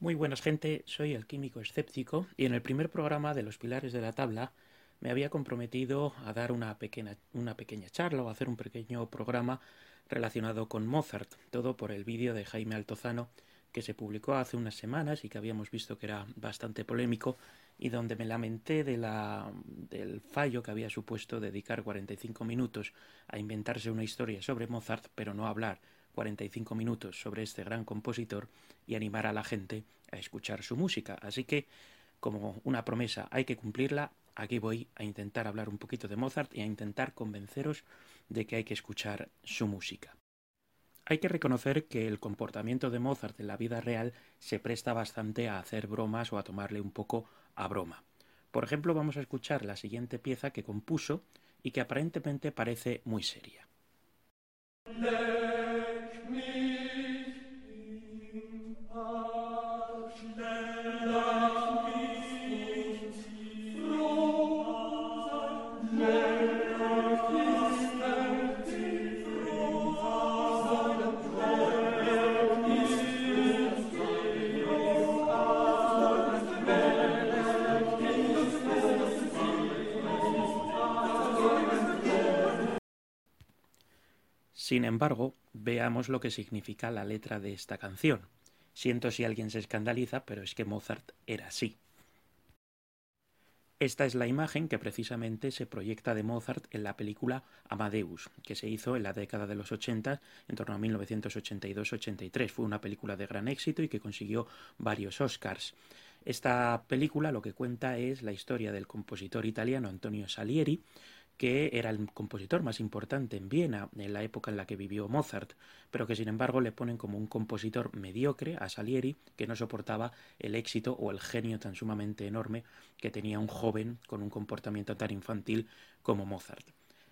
Muy buenas gente, soy el químico escéptico y en el primer programa de los pilares de la tabla me había comprometido a dar una pequeña, una pequeña charla o hacer un pequeño programa relacionado con Mozart, todo por el vídeo de Jaime Altozano que se publicó hace unas semanas y que habíamos visto que era bastante polémico y donde me lamenté de la, del fallo que había supuesto dedicar 45 minutos a inventarse una historia sobre Mozart, pero no hablar 45 minutos sobre este gran compositor y animar a la gente a escuchar su música. Así que, como una promesa hay que cumplirla, aquí voy a intentar hablar un poquito de Mozart y a intentar convenceros de que hay que escuchar su música. Hay que reconocer que el comportamiento de Mozart en la vida real se presta bastante a hacer bromas o a tomarle un poco a broma. Por ejemplo, vamos a escuchar la siguiente pieza que compuso y que aparentemente parece muy seria. Sin embargo, veamos lo que significa la letra de esta canción. Siento si alguien se escandaliza, pero es que Mozart era así. Esta es la imagen que precisamente se proyecta de Mozart en la película Amadeus, que se hizo en la década de los 80, en torno a 1982-83. Fue una película de gran éxito y que consiguió varios Oscars. Esta película lo que cuenta es la historia del compositor italiano Antonio Salieri, que era el compositor más importante en Viena en la época en la que vivió Mozart, pero que sin embargo le ponen como un compositor mediocre a Salieri que no soportaba el éxito o el genio tan sumamente enorme que tenía un joven con un comportamiento tan infantil como Mozart.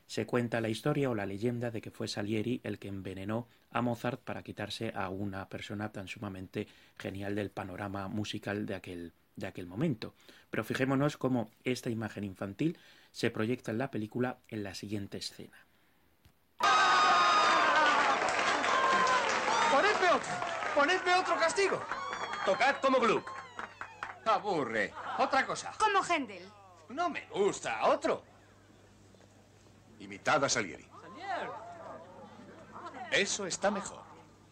Se cuenta la historia o la leyenda de que fue Salieri el que envenenó a Mozart para quitarse a una persona tan sumamente genial del panorama musical de aquel de aquel momento. Pero fijémonos cómo esta imagen infantil se proyecta en la película en la siguiente escena. ¡Ponedme otro! ¡Ponedme otro castigo! Tocad como Gluck. Aburre. Otra cosa. Como Händel. No me gusta. Otro. Imitad a Salieri. Eso está mejor.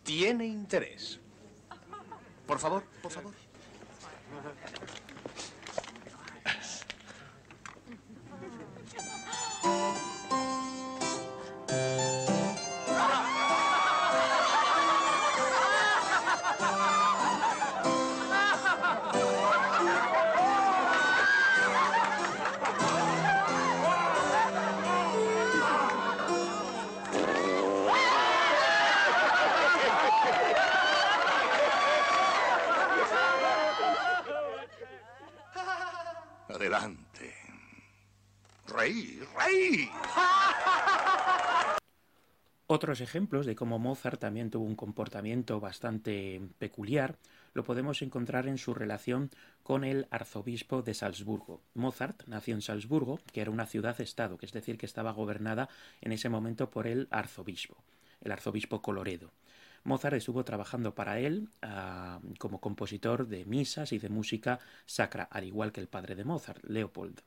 Tiene interés. Por favor, por favor. Otros ejemplos de cómo Mozart también tuvo un comportamiento bastante peculiar lo podemos encontrar en su relación con el arzobispo de Salzburgo. Mozart nació en Salzburgo, que era una ciudad-estado, que es decir, que estaba gobernada en ese momento por el arzobispo, el arzobispo Coloredo. Mozart estuvo trabajando para él uh, como compositor de misas y de música sacra, al igual que el padre de Mozart, Leopold.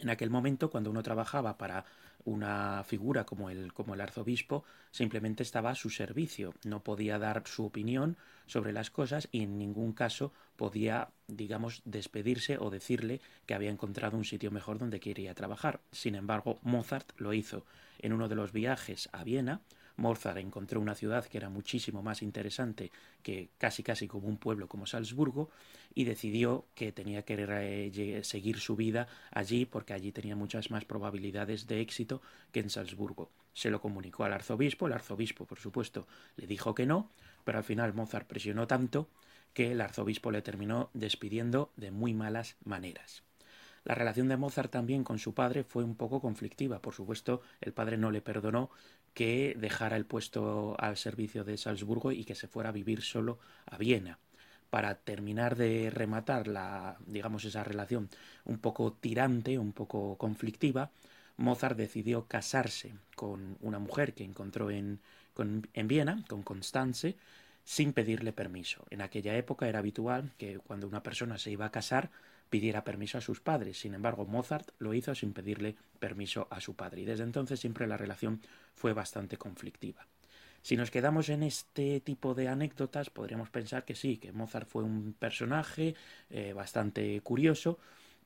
En aquel momento, cuando uno trabajaba para una figura como el, como el arzobispo, simplemente estaba a su servicio, no podía dar su opinión sobre las cosas y en ningún caso podía, digamos, despedirse o decirle que había encontrado un sitio mejor donde quería trabajar. Sin embargo, Mozart lo hizo en uno de los viajes a Viena, Mozart encontró una ciudad que era muchísimo más interesante que casi casi como un pueblo como Salzburgo y decidió que tenía que seguir su vida allí porque allí tenía muchas más probabilidades de éxito que en Salzburgo. Se lo comunicó al arzobispo, el arzobispo por supuesto le dijo que no, pero al final Mozart presionó tanto que el arzobispo le terminó despidiendo de muy malas maneras. La relación de Mozart también con su padre fue un poco conflictiva. Por supuesto, el padre no le perdonó que dejara el puesto al servicio de Salzburgo y que se fuera a vivir solo a Viena. Para terminar de rematar la, digamos, esa relación un poco tirante, un poco conflictiva, Mozart decidió casarse con una mujer que encontró en, en Viena, con Constance, sin pedirle permiso. En aquella época era habitual que cuando una persona se iba a casar pidiera permiso a sus padres. Sin embargo, Mozart lo hizo sin pedirle permiso a su padre y desde entonces siempre la relación fue bastante conflictiva. Si nos quedamos en este tipo de anécdotas, podríamos pensar que sí, que Mozart fue un personaje eh, bastante curioso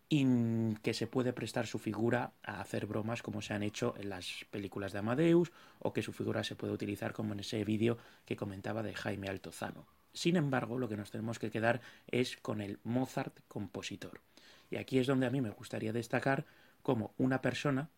y que se puede prestar su figura a hacer bromas como se han hecho en las películas de Amadeus o que su figura se puede utilizar como en ese vídeo que comentaba de Jaime Altozano. Sin embargo, lo que nos tenemos que quedar es con el Mozart compositor. Y aquí es donde a mí me gustaría destacar cómo una persona,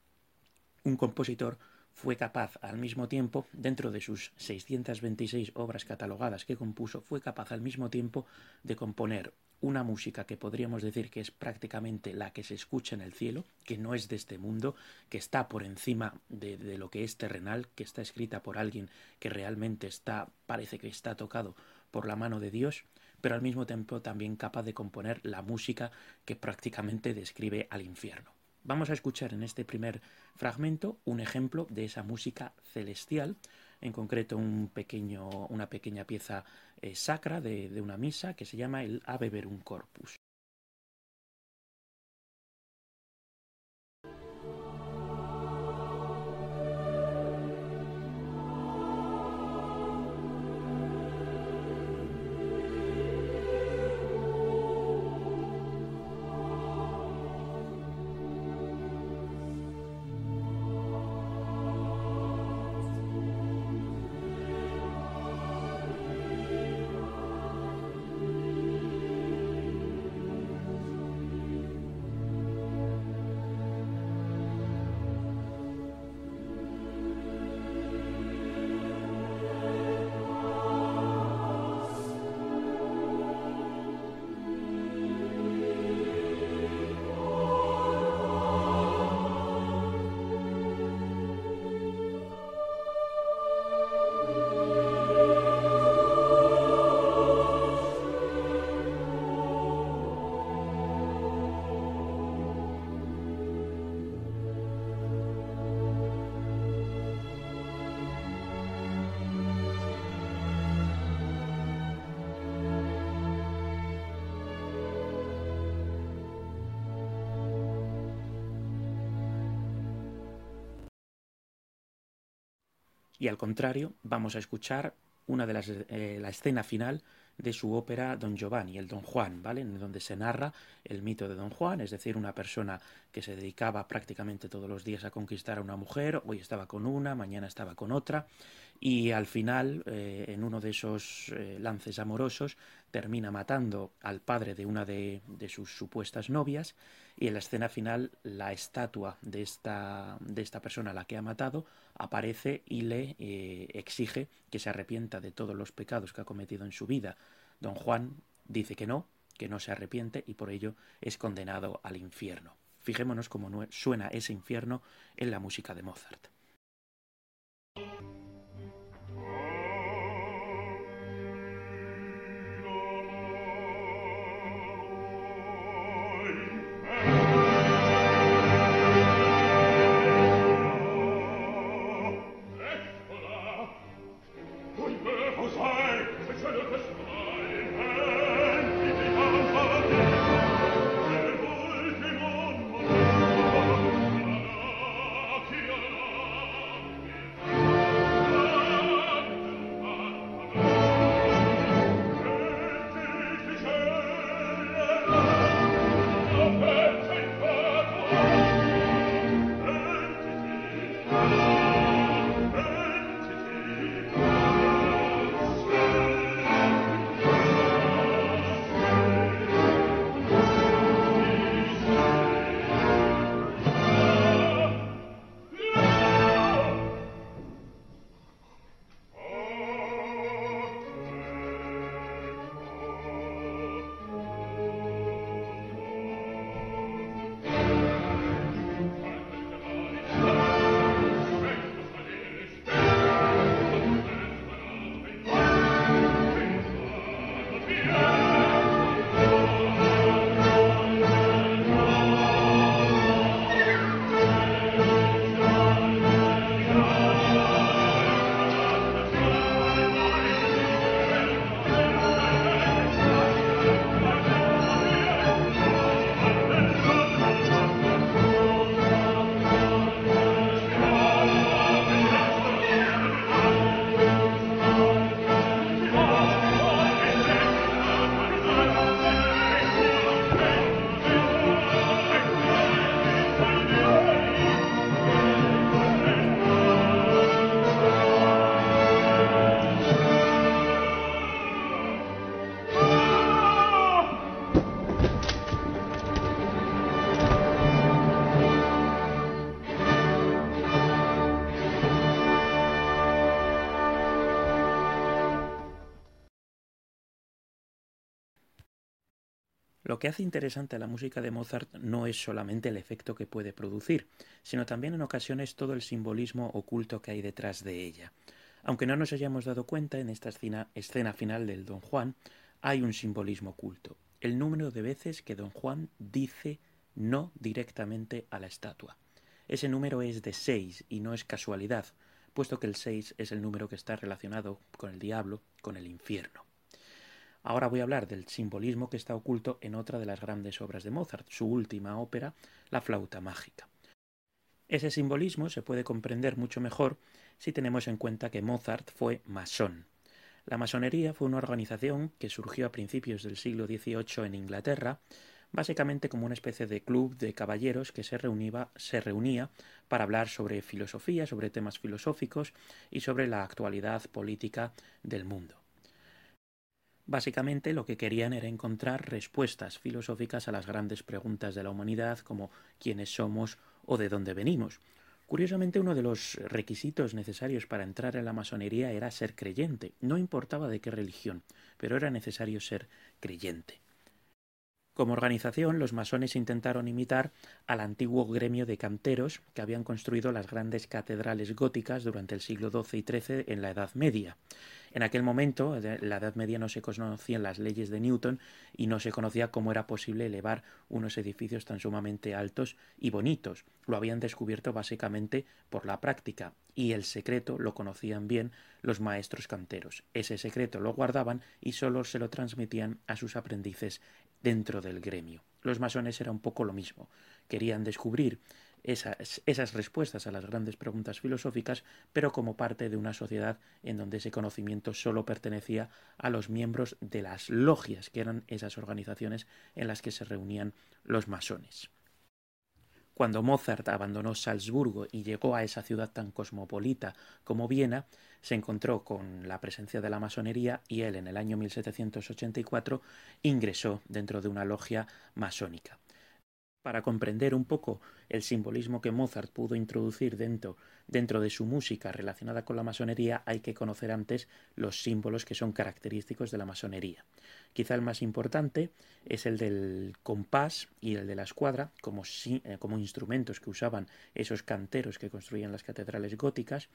un compositor, fue capaz al mismo tiempo, dentro de sus 626 obras catalogadas que compuso, fue capaz al mismo tiempo de componer una música que podríamos decir que es prácticamente la que se escucha en el cielo, que no es de este mundo, que está por encima de, de lo que es terrenal, que está escrita por alguien que realmente está, parece que está tocado por la mano de Dios, pero al mismo tiempo también capaz de componer la música que prácticamente describe al infierno. Vamos a escuchar en este primer fragmento un ejemplo de esa música celestial, en concreto un pequeño, una pequeña pieza eh, sacra de, de una misa que se llama el Ave Verum Corpus. Y al contrario vamos a escuchar una de las eh, la escena final de su ópera Don Giovanni, el Don Juan, ¿vale? En donde se narra el mito de Don Juan, es decir, una persona que se dedicaba prácticamente todos los días a conquistar a una mujer, hoy estaba con una, mañana estaba con otra, y al final, eh, en uno de esos eh, lances amorosos, termina matando al padre de una de, sus supuestas novias, y en la escena final la estatua de esta, de esta persona a la que ha matado aparece y le eh, exige que se arrepienta de todos los pecados que ha cometido en su vida. Don Juan dice que no, que no se arrepiente y por ello es condenado al infierno. Fijémonos cómo suena ese infierno en la música de Mozart. Lo que hace interesante a la música de Mozart no es solamente el efecto que puede producir, sino también en ocasiones todo el simbolismo oculto que hay detrás de ella. Aunque no nos hayamos dado cuenta, en esta escena, escena final del Don Juan hay un simbolismo oculto. El número de veces que Don Juan dice no directamente a la estatua. Ese número es de seis y no es casualidad, puesto que el seis es el número que está relacionado con el diablo, con el infierno. Ahora voy a hablar del simbolismo que está oculto en otra de las grandes obras de Mozart, su última ópera, La flauta mágica. Ese simbolismo se puede comprender mucho mejor si tenemos en cuenta que Mozart fue masón. La masonería fue una organización que surgió a principios del siglo XVIII en Inglaterra, básicamente como una especie de club de caballeros que se, se reunía para hablar sobre filosofía, sobre temas filosóficos y sobre la actualidad política del mundo. Básicamente lo que querían era encontrar respuestas filosóficas a las grandes preguntas de la humanidad como quiénes somos o de dónde venimos. Curiosamente uno de los requisitos necesarios para entrar en la masonería era ser creyente. No importaba de qué religión, pero era necesario ser creyente. Como organización, los masones intentaron imitar al antiguo gremio de canteros que habían construido las grandes catedrales góticas durante el siglo XII y XIII en la Edad Media. En aquel momento, en la Edad Media, no se conocían las leyes de Newton y no se conocía cómo era posible elevar unos edificios tan sumamente altos y bonitos. Lo habían descubierto básicamente por la práctica y el secreto lo conocían bien los maestros canteros. Ese secreto lo guardaban y solo se lo transmitían a sus aprendices dentro del gremio. Los masones era un poco lo mismo. Querían descubrir esas, respuestas a las grandes preguntas filosóficas, pero como parte de una sociedad en donde ese conocimiento solo pertenecía a los miembros de las logias, que eran esas organizaciones en las que se reunían los masones. Cuando Mozart abandonó Salzburgo y llegó a esa ciudad tan cosmopolita como Viena, se encontró con la presencia de la masonería y él en el año 1784 ingresó dentro de una logia masónica. Para comprender un poco el simbolismo que Mozart pudo introducir dentro, dentro de su música relacionada con la masonería, hay que conocer antes los símbolos que son característicos de la masonería. Quizá el más importante es el del compás y el de la escuadra, como, eh, como instrumentos que usaban esos canteros que construían las catedrales góticas,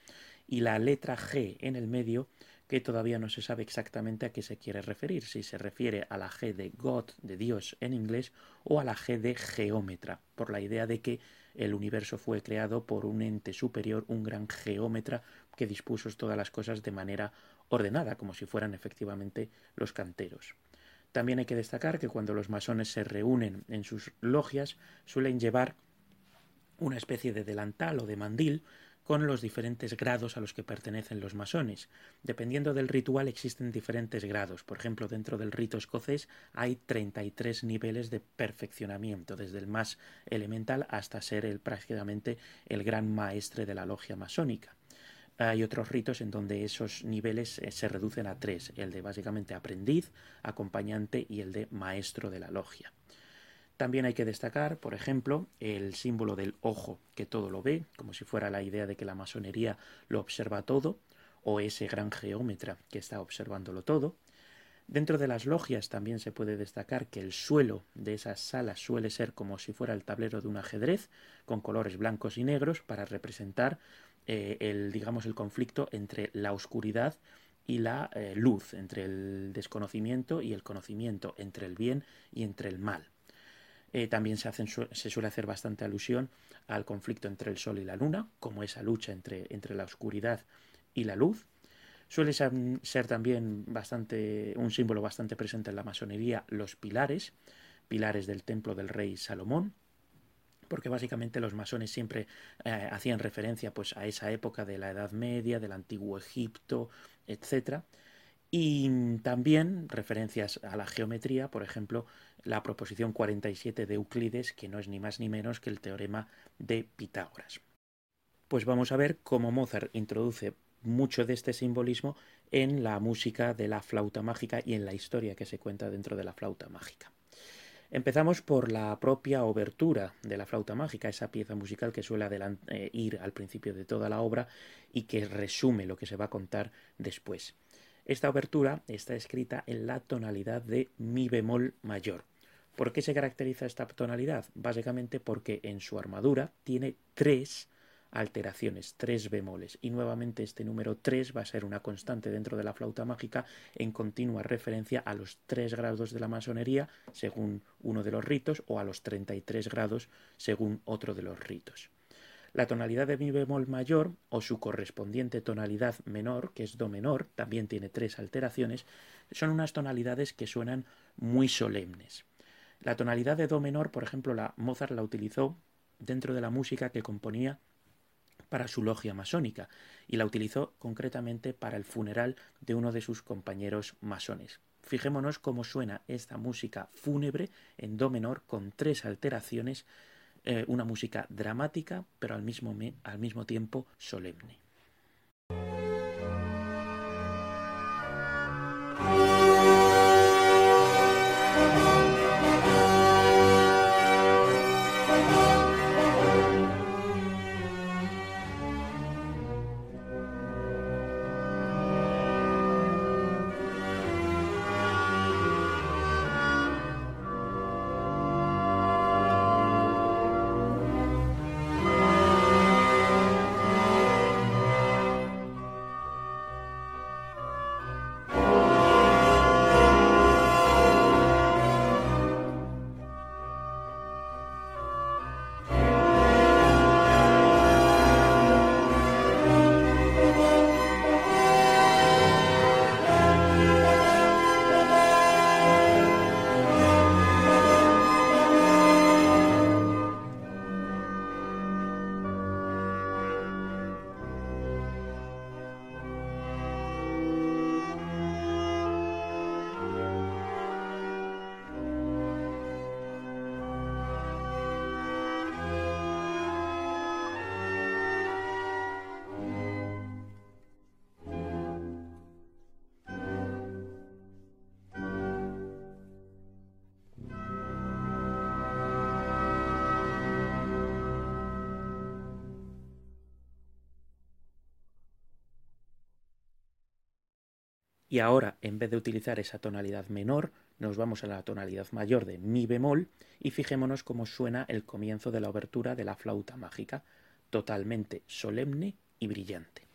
y la letra G en el medio, que todavía no se sabe exactamente a qué se quiere referir, si se refiere a la G de God, de Dios en inglés, o a la G de geómetra, por la idea de que el universo fue creado por un ente superior, un gran geómetra que dispuso todas las cosas de manera ordenada, como si fueran efectivamente los canteros. También hay que destacar que cuando los masones se reúnen en sus logias suelen llevar una especie de delantal o de mandil con los diferentes grados a los que pertenecen los masones. Dependiendo del ritual existen diferentes grados. Por ejemplo, dentro del rito escocés hay 33 niveles de perfeccionamiento, desde el más elemental hasta ser el, prácticamente el gran maestre de la logia masónica. Hay otros ritos en donde esos niveles eh, se reducen a tres, el de básicamente aprendiz, acompañante y el de maestro de la logia. También hay que destacar, por ejemplo, el símbolo del ojo, que todo lo ve, como si fuera la idea de que la masonería lo observa todo, o ese gran geómetra que está observándolo todo. Dentro de las logias también se puede destacar que el suelo de esas salas suele ser como si fuera el tablero de un ajedrez, con colores blancos y negros para representar eh, el, digamos, el conflicto entre la oscuridad y la eh, luz, entre el desconocimiento y el conocimiento, entre el bien y entre el mal. Eh, también se, suele hacer bastante alusión al conflicto entre el Sol y la Luna, como esa lucha entre, entre la oscuridad y la luz. Suele ser, también bastante, un símbolo bastante presente en la masonería los pilares, pilares del templo del rey Salomón, porque básicamente los masones siempre eh, hacían referencia pues, a esa época de la Edad Media, del antiguo Egipto, etc. Y también referencias a la geometría, por ejemplo, la proposición 47 de Euclides, que no es ni más ni menos que el teorema de Pitágoras. Pues vamos a ver cómo Mozart introduce mucho de este simbolismo en la música de la flauta mágica y en la historia que se cuenta dentro de la flauta mágica. Empezamos por la propia obertura de la flauta mágica, esa pieza musical que suele eh, ir al principio de toda la obra y que resume lo que se va a contar después. Esta obertura está escrita en la tonalidad de mi bemol mayor, ¿Por qué se caracteriza esta tonalidad? Básicamente porque en su armadura tiene tres alteraciones, tres bemoles. Y nuevamente este número 3 va a ser una constante dentro de la flauta mágica en continua referencia a los tres grados de la masonería según uno de los ritos o a los 33 grados según otro de los ritos. La tonalidad de mi bemol mayor o su correspondiente tonalidad menor, que es do menor, también tiene tres alteraciones, son unas tonalidades que suenan muy solemnes. La tonalidad de do menor, por ejemplo, la Mozart la utilizó dentro de la música que componía para su logia masónica y la utilizó concretamente para el funeral de uno de sus compañeros masones. Fijémonos cómo suena esta música fúnebre en do menor con tres alteraciones eh, una música dramática, pero al mismo, al mismo tiempo solemne. Y ahora, en vez de utilizar esa tonalidad menor, nos vamos a la tonalidad mayor de mi bemol y fijémonos cómo suena el comienzo de la obertura de la flauta mágica, totalmente solemne y brillante.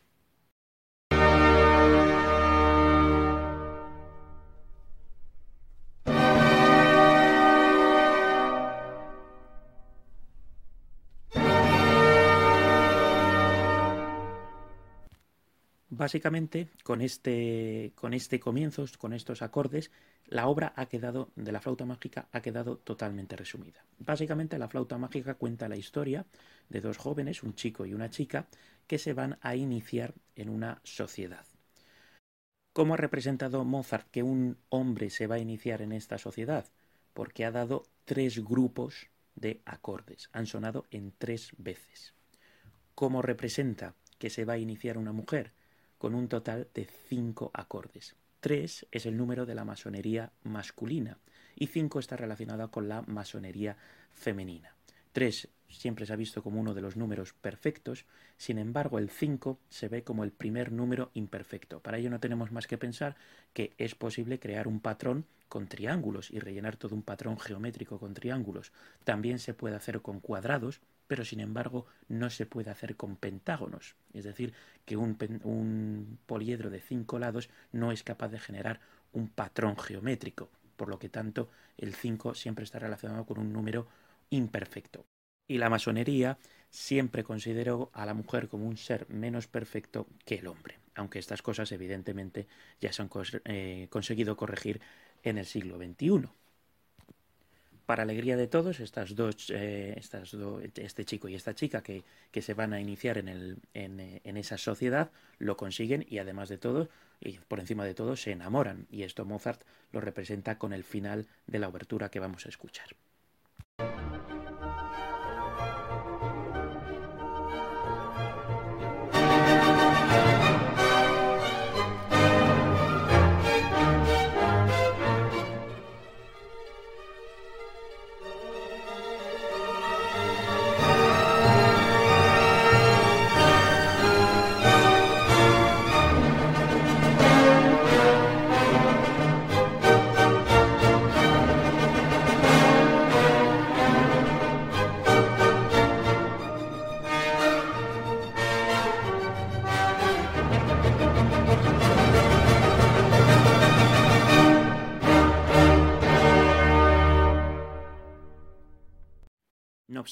Básicamente, con este, con este comienzo, con estos acordes, la obra ha quedado, de la flauta mágica ha quedado totalmente resumida. Básicamente, la flauta mágica cuenta la historia de dos jóvenes, un chico y una chica, que se van a iniciar en una sociedad. ¿Cómo ha representado Mozart que un hombre se va a iniciar en esta sociedad? Porque ha dado tres grupos de acordes, han sonado en tres veces. ¿Cómo representa que se va a iniciar una mujer? Con un total de cinco acordes. Tres es el número de la masonería masculina y cinco está relacionada con la masonería femenina. Tres siempre se ha visto como uno de los números perfectos, sin embargo el 5 se ve como el primer número imperfecto. Para ello no tenemos más que pensar que es posible crear un patrón con triángulos y rellenar todo un patrón geométrico con triángulos. También se puede hacer con cuadrados, pero sin embargo no se puede hacer con pentágonos. Es decir, que un, poliedro de cinco lados no es capaz de generar un patrón geométrico. Por lo que tanto, el 5 siempre está relacionado con un número imperfecto. Y la masonería siempre consideró a la mujer como un ser menos perfecto que el hombre, aunque estas cosas evidentemente ya se han eh, conseguido corregir en el siglo XXI. Para alegría de todos, estas dos, eh, este chico y esta chica que, que se van a iniciar en, el, en, en, esa sociedad lo consiguen y además de todo, y por encima de todo, se enamoran. Y esto Mozart lo representa con el final de la obertura que vamos a escuchar.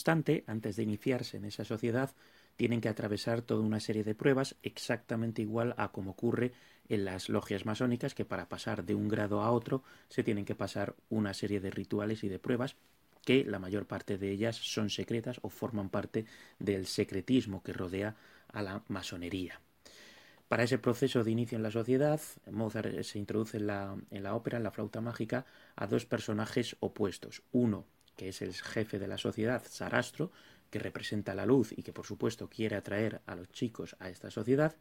Obstante, antes de iniciarse en esa sociedad, tienen que atravesar toda una serie de pruebas exactamente igual a como ocurre en las logias masónicas, que para pasar de un grado a otro se tienen que pasar una serie de rituales y de pruebas que la mayor parte de ellas son secretas o forman parte del secretismo que rodea a la masonería. Para ese proceso de inicio en la sociedad, Mozart se introduce en la, ópera, en la flauta mágica, a dos personajes opuestos. Uno, que es el jefe de la sociedad, Sarastro, que representa la luz y que por supuesto quiere atraer a los chicos a esta sociedad,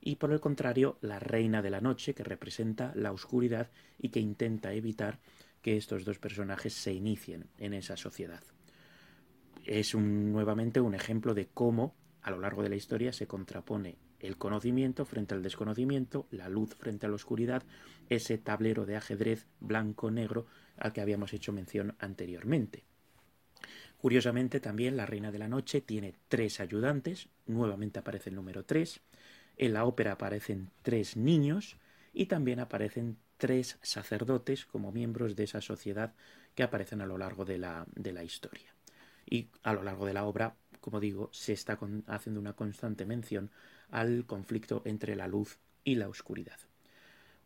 y por el contrario, la reina de la noche, que representa la oscuridad y que intenta evitar que estos dos personajes se inicien en esa sociedad. Es nuevamente un ejemplo de cómo a lo largo de la historia se contrapone el conocimiento frente al desconocimiento, la luz frente a la oscuridad, ese tablero de ajedrez blanco-negro al que habíamos hecho mención anteriormente. Curiosamente también la Reina de la Noche tiene tres ayudantes, nuevamente aparece el número tres, en la ópera aparecen tres niños y también aparecen tres sacerdotes como miembros de esa sociedad que aparecen a lo largo de la, de la historia. Y a lo largo de la obra, como digo, se está haciendo una constante mención al conflicto entre la luz y la oscuridad.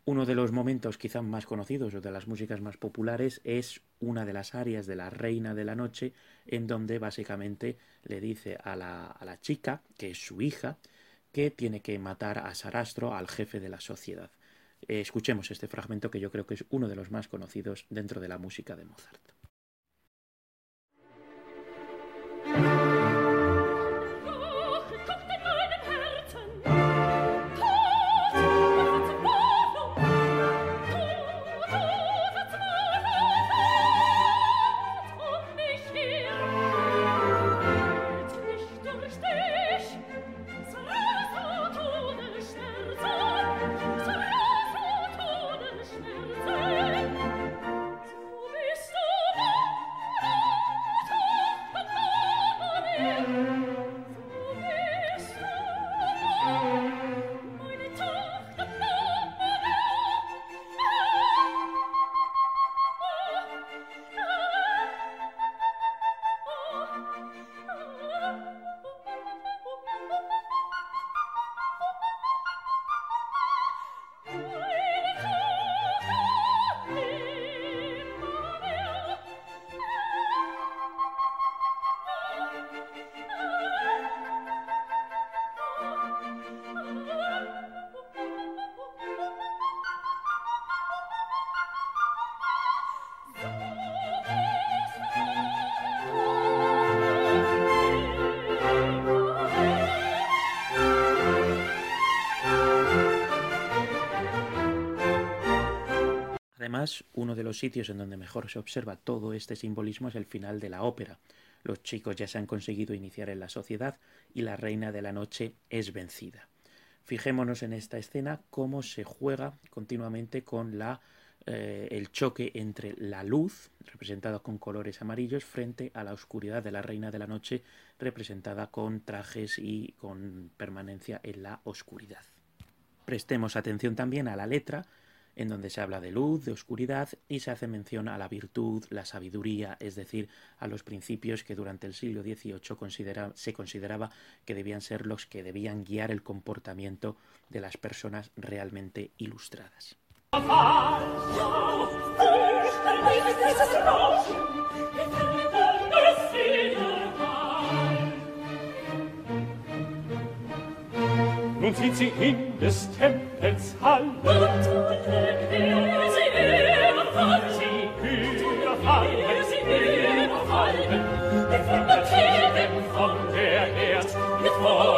Uno de los momentos quizá más conocidos o de las músicas más populares es una de las áreas de la Reina de la Noche, en donde básicamente le dice a la, a la chica, que es su hija, que tiene que matar a Sarastro, al jefe de la sociedad. Eh, escuchemos este fragmento que yo creo que es uno de los más conocidos dentro de la música de Mozart. De los sitios en donde mejor se observa todo este simbolismo es el final de la ópera. Los chicos ya se han conseguido iniciar en la sociedad y la reina de la noche es vencida. Fijémonos en esta escena cómo se juega continuamente con la, eh, el choque entre la luz, representada con colores amarillos, frente a la oscuridad de la reina de la noche, representada con trajes y con permanencia en la oscuridad. Prestemos atención también a la letra, en donde se habla de luz, de oscuridad y se hace mención a la virtud, la sabiduría, es decir, a los principios que durante el siglo XVIII se consideraba que debían ser los que debían guiar el comportamiento de las personas realmente ilustradas. nun flieht sie in des Tempels Halle. Und alle Kirche sie überfallen, sie überfallen, sie überfallen, mit von der Erde, von der Erd, mit von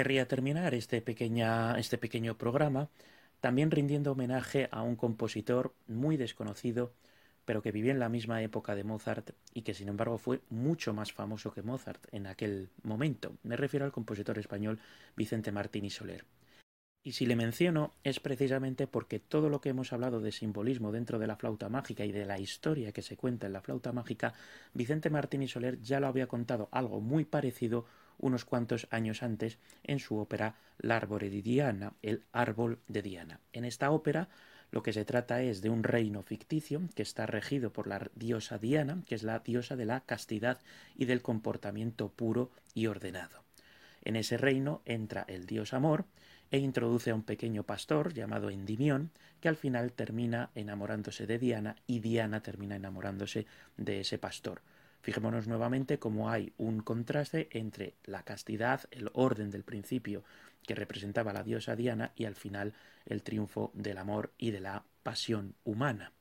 querría terminar este, este pequeño programa también rindiendo homenaje a un compositor muy desconocido, pero que vivió en la misma época de Mozart y que sin embargo fue mucho más famoso que Mozart en aquel momento. Me refiero al compositor español Vicente Martín Soler. Y si le menciono es precisamente porque todo lo que hemos hablado de simbolismo dentro de la flauta mágica y de la historia que se cuenta en la flauta mágica, Vicente Martín y Soler ya lo había contado algo muy parecido unos cuantos años antes en su ópera L'Arbore di Diana, el árbol de Diana. En esta ópera lo que se trata es de un reino ficticio que está regido por la diosa Diana, que es la diosa de la castidad y del comportamiento puro y ordenado. En ese reino entra el dios amor e introduce a un pequeño pastor llamado Endimión, que al final termina enamorándose de Diana y Diana termina enamorándose de ese pastor. Fijémonos nuevamente cómo hay un contraste entre la castidad, el orden del principio que representaba la diosa Diana y al final el triunfo del amor y de la pasión humana.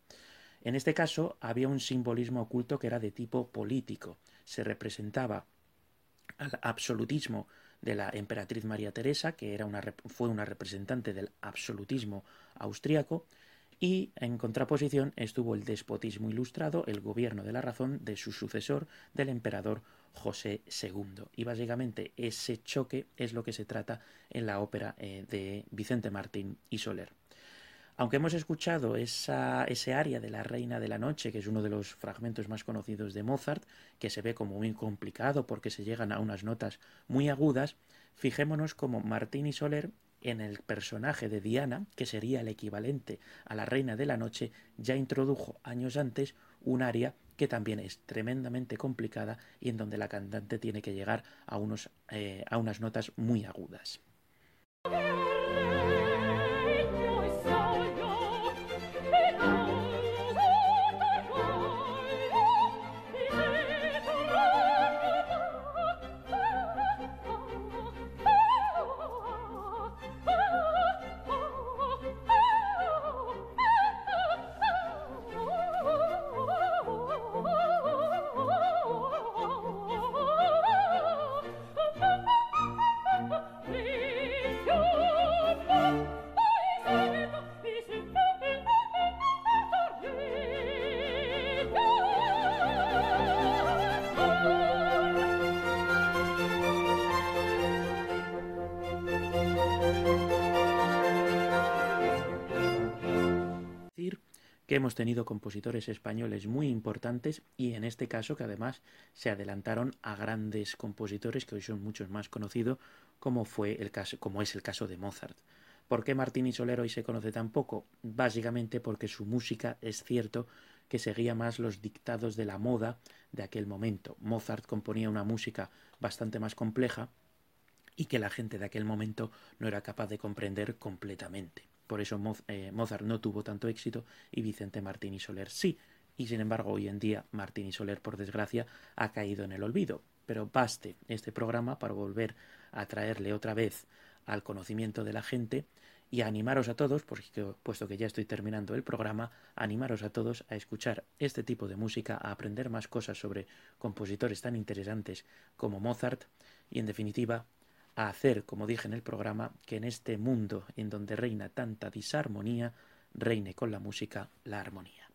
En este caso había un simbolismo oculto que era de tipo político. Se representaba al absolutismo de la emperatriz María Teresa, que era una, fue una representante del absolutismo austriaco, y en contraposición estuvo el despotismo ilustrado, el gobierno de la razón de su sucesor, del emperador José II. Y básicamente ese choque es lo que se trata en la ópera eh, de Vicente Martín y Soler. Aunque hemos escuchado esa, ese aria de la Reina de la Noche, que es uno de los fragmentos más conocidos de Mozart, que se ve como muy complicado porque se llegan a unas notas muy agudas, fijémonos como Martín y Soler en el personaje de Diana, que sería el equivalente a la Reina de la Noche, ya introdujo años antes un aria que también es tremendamente complicada y en donde la cantante tiene que llegar a, unos, eh, a unas notas muy agudas. Tenido compositores españoles muy importantes y en este caso que además se adelantaron a grandes compositores que hoy son muchos más conocidos como fue el caso como es el caso de Mozart. ¿Por qué Martín Soler hoy se conoce tan poco? Básicamente porque su música es cierto que seguía más los dictados de la moda de aquel momento. Mozart componía una música bastante más compleja y que la gente de aquel momento no era capaz de comprender completamente. Por eso eh, Mozart no tuvo tanto éxito y Vicente Martín y Soler sí. Y sin embargo, hoy en día Martín y Soler, por desgracia, ha caído en el olvido. Pero baste este programa para volver a traerle otra vez al conocimiento de la gente y animaros a todos, puesto que ya estoy terminando el programa, animaros a todos a escuchar este tipo de música, a aprender más cosas sobre compositores tan interesantes como Mozart y, en definitiva, a hacer, como dije en el programa, que en este mundo en donde reina tanta disarmonía, reine con la música la armonía.